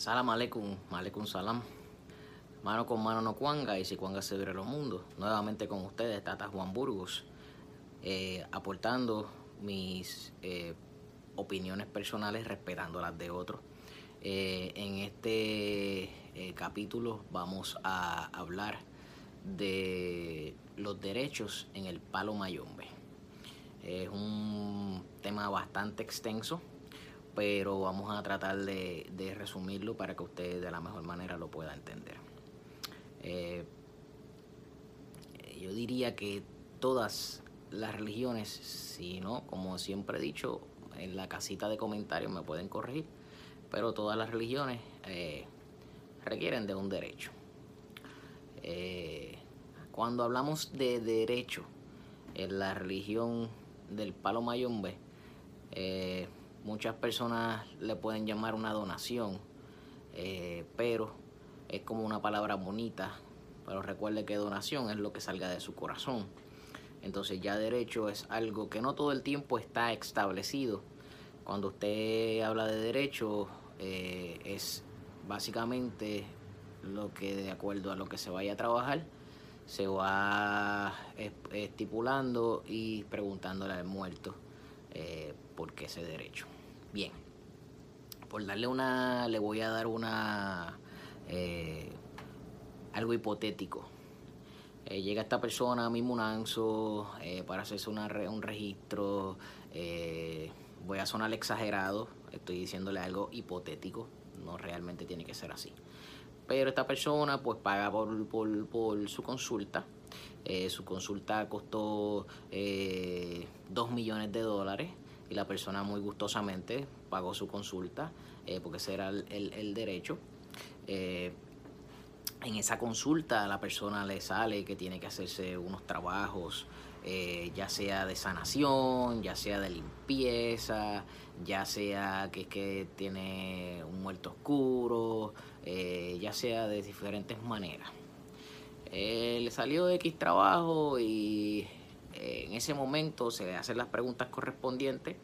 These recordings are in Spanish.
Salam aleikum, aleikum salam. Mano con mano no cuanga y si cuanga se abre los mundos. Nuevamente con ustedes, Tata Juan Burgos, eh, aportando mis eh, opiniones personales respetando las de otros. Eh, en este capítulo vamos a hablar de los derechos en el palo mayombe. Es un tema bastante extenso, pero vamos a tratar de, resumirlo para que usted de la mejor manera lo pueda entender. Eh, yo diría que todas las religiones, si no, como siempre he dicho, en la casita de comentarios me pueden corregir, pero todas las religiones eh, requieren de un derecho. Eh, cuando hablamos de derecho en la religión del palo mayombe, muchas personas le pueden llamar una donación, eh, pero es como una palabra bonita, pero recuerde que donación es lo que salga de su corazón. Entonces ya derecho es algo que no todo el tiempo está establecido. Cuando usted habla de derecho eh, es básicamente lo que de acuerdo a lo que se vaya a trabajar se va estipulando y preguntándole al muerto eh, por qué ese derecho. Bien, por darle una, le voy a dar una eh, algo hipotético. Eh, llega esta persona a mi Munanzo eh, para hacerse una un registro. voy a sonar exagerado, estoy diciéndole algo hipotético, no realmente tiene que ser así. Pero esta persona pues paga por, por, su consulta. Su consulta costó 2 millones de dólares y la persona muy gustosamente pagó su consulta eh, porque ese era el, el- derecho. Eh, en esa consulta a la persona le sale que tiene que hacerse unos trabajos, eh, ya sea de sanación, ya sea de limpieza, ya sea que que tiene un muerto oscuro, ya sea de diferentes maneras. Le salió X trabajo y en ese momento se le hacen las preguntas correspondientes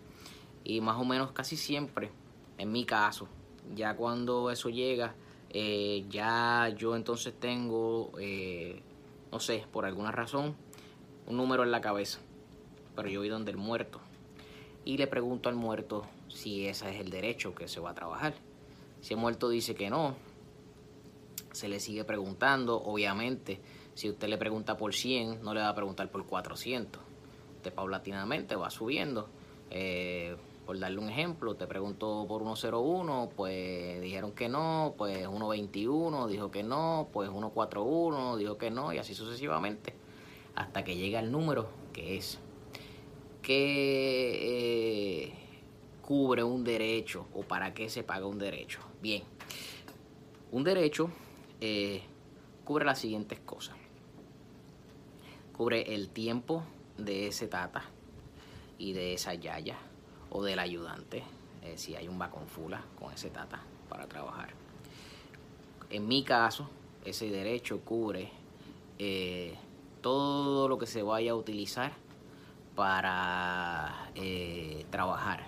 y más o menos casi siempre, en mi caso, ya cuando eso llega, eh, ya yo entonces tengo, eh, no sé, por alguna razón, un número en la cabeza, pero yo voy donde el muerto y le pregunto al muerto si ese es el derecho que se va a trabajar. Si el muerto dice que no, se le sigue preguntando, obviamente, si usted le pregunta por 100, no le va a preguntar por 400. Usted paulatinamente va subiendo. Eh, por darle un ejemplo, te preguntó por 101, pues dijeron que no, pues 121 dijo que no, pues 141 dijo que no, y así sucesivamente, hasta que llega el número que es. ¿Qué eh, cubre un derecho o para qué se paga un derecho? Bien, un derecho eh, cubre las siguientes cosas. Cubre el tiempo de ese tata y de esa yaya o del ayudante, eh, si hay un vaconfula con ese tata para trabajar. En mi caso, ese derecho cubre eh, todo lo que se vaya a utilizar para eh, trabajar.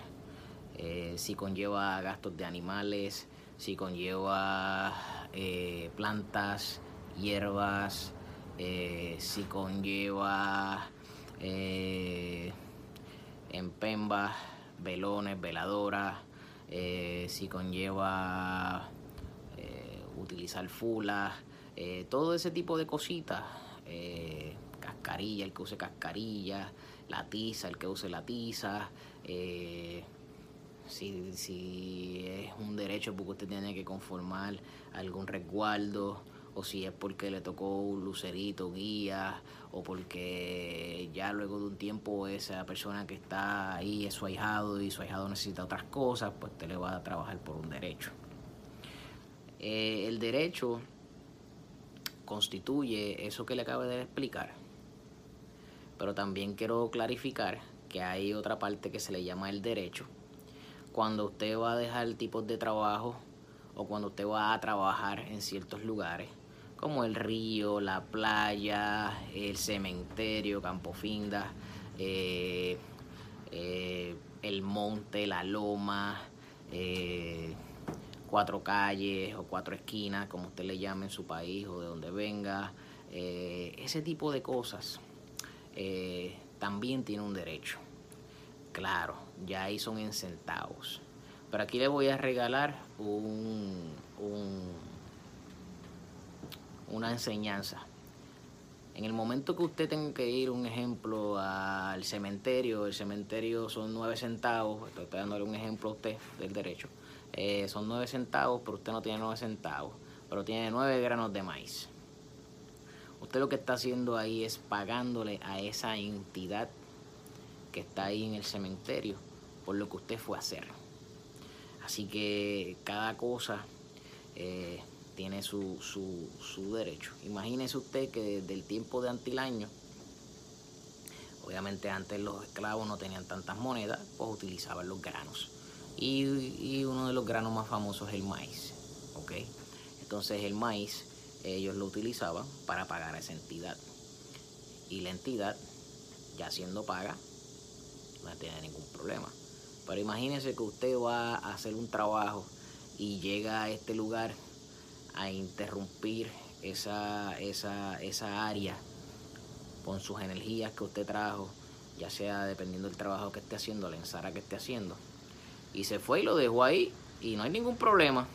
Si conlleva gastos de animales, si conlleva plantas, hierbas, eh, si conlleva eh, empembas, velones, veladoras, eh, si conlleva eh, utilizar fulas, eh, todo ese tipo de cositas, eh, cascarilla, el que use cascarilla, la tiza, el que use la tiza, si, si es un derecho porque usted tiene que conformar algún resguardo o si es porque le tocó un lucerito, guía, o porque ya luego de un tiempo esa persona que está ahí es su ahijado y su ahijado necesita otras cosas, pues usted le va a trabajar por un derecho. Eh, el derecho constituye eso que le acabo de explicar, pero también quiero clarificar que hay otra parte que se le llama el derecho. Cuando usted va a dejar tipos de trabajo o cuando usted va a trabajar en ciertos lugares, como el río, la playa, el cementerio, Campo Finda, eh, eh, el monte, la loma, eh, cuatro calles o cuatro esquinas, como usted le llame en su país o de donde venga. Eh, ese tipo de cosas eh, también tiene un derecho. Claro, ya ahí son en centavos. Pero aquí le voy a regalar un, una enseñanza. En el momento que usted tenga que ir, un ejemplo, al cementerio, el cementerio son nueve centavos, estoy dándole un ejemplo a usted del derecho, eh, son nueve centavos, pero usted no tiene nueve centavos, pero tiene nueve granos de maíz. Usted lo que está haciendo ahí es pagándole a esa entidad que está ahí en el cementerio por lo que usted fue a hacer. Así que cada cosa eh, tiene su, su, derecho. Imagínese usted que desde el tiempo de Antilaño, obviamente antes los esclavos no tenían tantas monedas, pues utilizaban los granos. Y, uno de los granos más famosos es el maíz. ¿ok? Entonces el maíz ellos lo utilizaban para pagar a esa entidad. Y la entidad, ya siendo paga, no tiene ningún problema. Pero imagínese que usted va a hacer un trabajo y llega a este lugar a interrumpir esa, esa, esa área con sus energías que usted trajo, ya sea dependiendo del trabajo que esté haciendo, la ensara que esté haciendo, y se fue y lo dejó ahí y no hay ningún problema,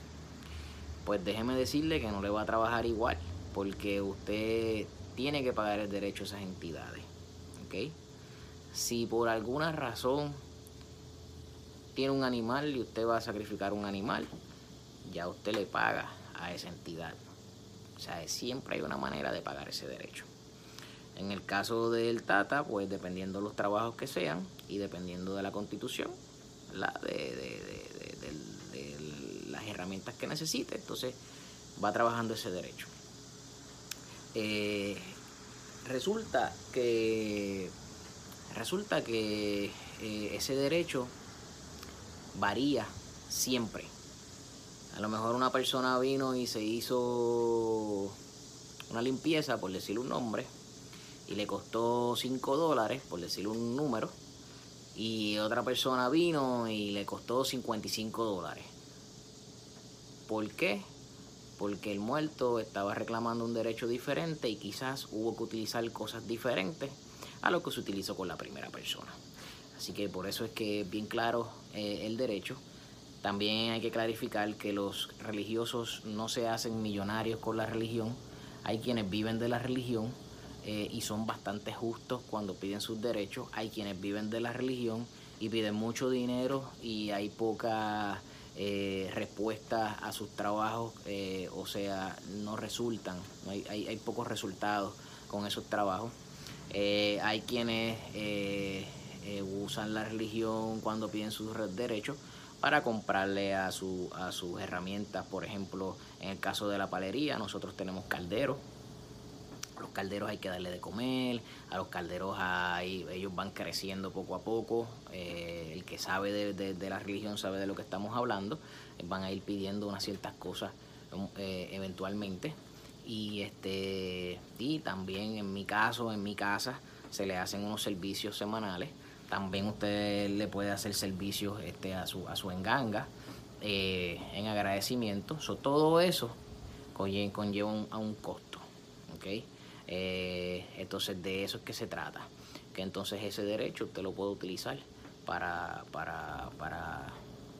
pues déjeme decirle que no le va a trabajar igual, porque usted tiene que pagar el derecho a esas entidades. ¿ok? Si por alguna razón tiene un animal y usted va a sacrificar un animal, ya usted le paga a esa entidad. O sea, siempre hay una manera de pagar ese derecho. En el caso del Tata, pues dependiendo de los trabajos que sean y dependiendo de la constitución, la de, las herramientas que necesite, entonces va trabajando ese derecho. Eh, resulta que resulta que eh, ese derecho varía siempre a lo mejor una persona vino y se hizo una limpieza, por decir un nombre, y le costó 5 dólares, por decir un número, y otra persona vino y le costó 55 dólares. ¿Por qué? Porque el muerto estaba reclamando un derecho diferente y quizás hubo que utilizar cosas diferentes a lo que se utilizó con la primera persona. Así que por eso es que es bien claro eh, el derecho también hay que clarificar que los religiosos no se hacen millonarios con la religión. Hay quienes viven de la religión eh, y son bastante justos cuando piden sus derechos. Hay quienes viven de la religión y piden mucho dinero y hay poca eh, respuesta a sus trabajos, eh, o sea, no resultan, hay, hay, hay, pocos resultados con esos trabajos. hay quienes usan la religión cuando piden sus derechos para comprarle a, su, a sus herramientas. Por ejemplo, en el caso de la palería, nosotros tenemos calderos. los calderos hay que darle de comer, a los calderos ahí, ellos van creciendo poco a poco. Eh, el que sabe de, la religión sabe de lo que estamos hablando. Van a ir pidiendo unas ciertas cosas eh, eventualmente. Y, este, y también en mi caso, en mi casa, se le hacen unos servicios semanales también usted le puede hacer servicios este, a, su, a su enganga eh, en agradecimiento. todo eso conlleva, un, a un costo. ¿okay? Eh, entonces de eso es que se trata. Que entonces ese derecho usted lo puede utilizar para, para, para,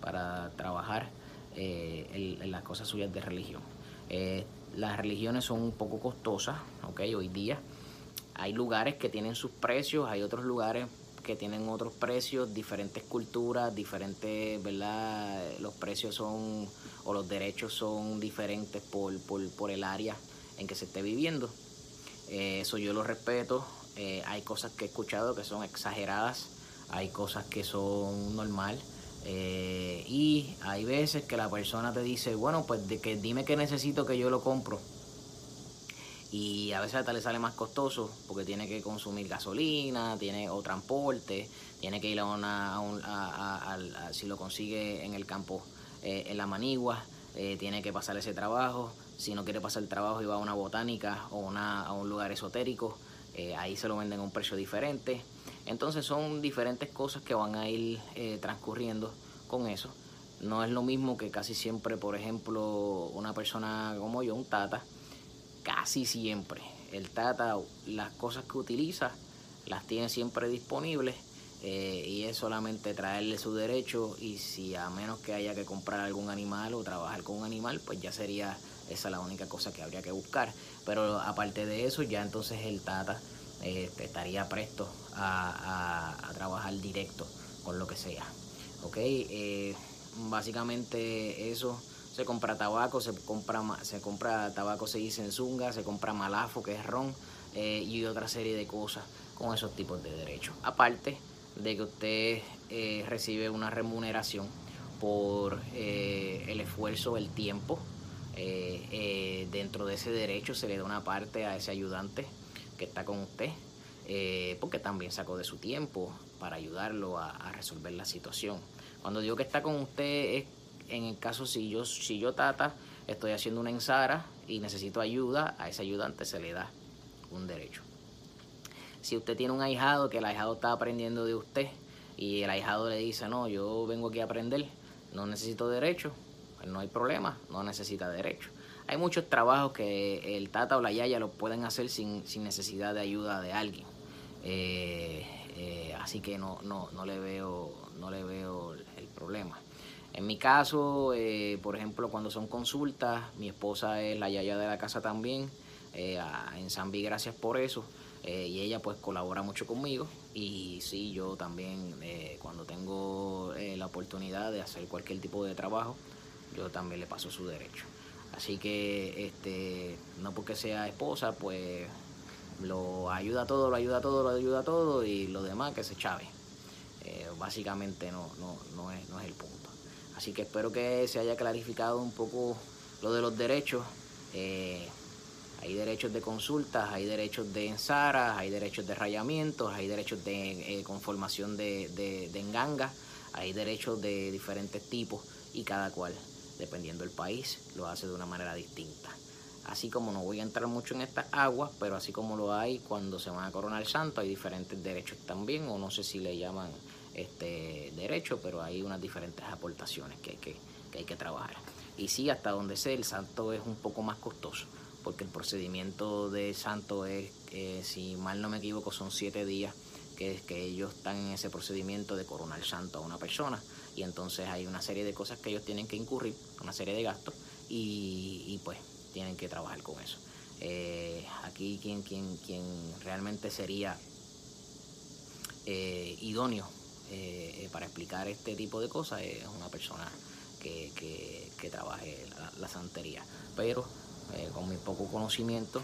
para trabajar eh, en, las cosas suyas de religión. las religiones son un poco costosas, ¿okay? hoy día. Hay lugares que tienen sus precios, hay otros lugares que tienen otros precios, diferentes culturas, diferentes, ¿verdad? Los precios son, o los derechos son diferentes por, por, el área en que se esté viviendo. Eh, eso yo lo respeto. Eh, hay cosas que he escuchado que son exageradas, hay cosas que son normal. Eh, y hay veces que la persona te dice, bueno, pues de que dime que necesito que yo lo compro y a veces hasta le sale más costoso porque tiene que consumir gasolina, tiene o transporte, tiene que ir a una, a si lo consigue en el campo, eh, en la manigua, eh, tiene que pasar ese trabajo, si no quiere pasar el trabajo y va a una botánica o una, a un lugar esotérico, eh, ahí se lo venden a un precio diferente. Entonces son diferentes cosas que van a ir transcurriendo con eso. no es lo mismo que casi siempre, por ejemplo, una persona como yo, un tata, casi siempre el tata, las cosas que utiliza, las tiene siempre disponibles eh, y es solamente traerle su derecho y si a menos que haya que comprar algún animal o trabajar con un animal, pues ya sería esa la única cosa que habría que buscar. Pero aparte de eso, ya entonces el Tata este, estaría presto a, trabajar directo con lo que sea. ¿Ok? Eh, básicamente eso se compra tabaco, se compra, se compra tabaco, se dice en zunga, se compra malafo, que es ron, eh, y otra serie de cosas con esos tipos de derechos. Aparte de que usted eh, recibe una remuneración por el esfuerzo, el tiempo eh, eh, dentro de ese derecho se le da una parte a ese ayudante que está con usted, eh, porque también sacó de su tiempo para ayudarlo a, resolver la situación. Cuando digo que está con usted es en el caso si yo, si yo tata, estoy haciendo una ensara y necesito ayuda, a ese ayudante se le da un derecho. Si usted tiene un ahijado que el ahijado está aprendiendo de usted y el ahijado le dice, no, yo vengo aquí a aprender, no necesito derecho, no hay problema, no necesita derecho. Hay muchos trabajos que el tata o la yaya lo pueden hacer sin, necesidad de ayuda de alguien. Eh, eh, así que no, no, no, le veo, no le veo el problema. En mi caso, eh, por ejemplo, cuando son consultas, mi esposa es la yaya de la casa también, en Zambi, gracias por eso. y ella pues colabora mucho conmigo y sí, yo también cuando tengo la oportunidad de hacer cualquier tipo de trabajo, yo también le paso su derecho. Así que este, no porque sea esposa, pues lo ayuda todo, lo ayuda todo, lo ayuda todo y lo demás que se chave. Eh, básicamente no, no, no, es, no es el punto. Así que espero que se haya clarificado un poco lo de los derechos. Eh, hay derechos de consultas, hay derechos de ensaras, hay derechos de rayamientos, hay derechos de eh, conformación de, de, de enganga, hay derechos de diferentes tipos y cada cual dependiendo del país, lo hace de una manera distinta. Así como no voy a entrar mucho en estas aguas, pero así como lo hay cuando se van a coronar santo, hay diferentes derechos también, o no sé si le llaman este derecho, pero hay unas diferentes aportaciones que hay que, hay que trabajar. Y sí, hasta donde sé, el santo es un poco más costoso, porque el procedimiento del santo es, eh, si mal no me equivoco, son siete días que, que ellos están en ese procedimiento de coronar santo a una persona y entonces hay una serie de cosas que ellos tienen que incurrir, una serie de gastos y, pues tienen que trabajar con eso. Eh, aquí quien, quien, quien realmente sería eh, idóneo eh, para explicar este tipo de cosas es una persona que, que, trabaje la, santería. Pero con mi poco conocimiento,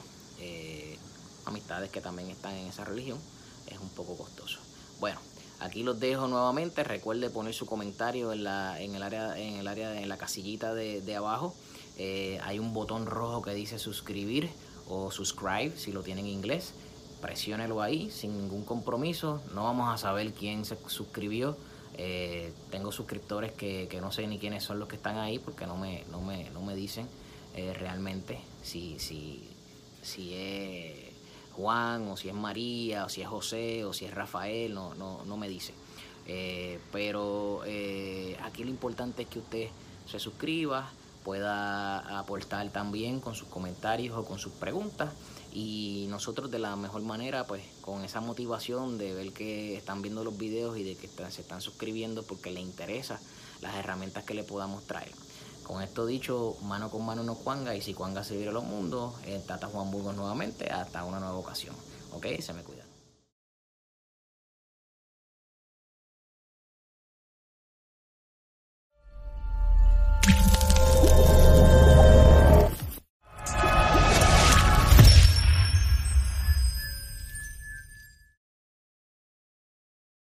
amistades que también están en esa religión, es un poco costoso. Bueno, Aquí los dejo nuevamente. Recuerde poner su comentario en, la, en el área, en el área, en la casillita de, abajo. Eh, hay un botón rojo que dice suscribir o subscribe si lo tiene en inglés. Presiónelo ahí sin ningún compromiso. No vamos a saber quién se suscribió. Eh, tengo suscriptores que, no sé ni quiénes son los que están ahí porque no me, no me, no me dicen eh, realmente si, si, si es Juan, o si es María, o si es José, o si es Rafael, no, no, no me dice. Eh, pero eh, aquí lo importante es que usted se suscriba, pueda aportar también con sus comentarios o con sus preguntas y nosotros de la mejor manera pues con esa motivación de ver que están viendo los videos y de que se están suscribiendo porque les interesa las herramientas que le podamos traer. Con esto dicho, mano con mano no cuanga y si cuanga se vira los mundos, Tata Juan Burgos nuevamente hasta una nueva ocasión. ¿Ok? Se me cuida.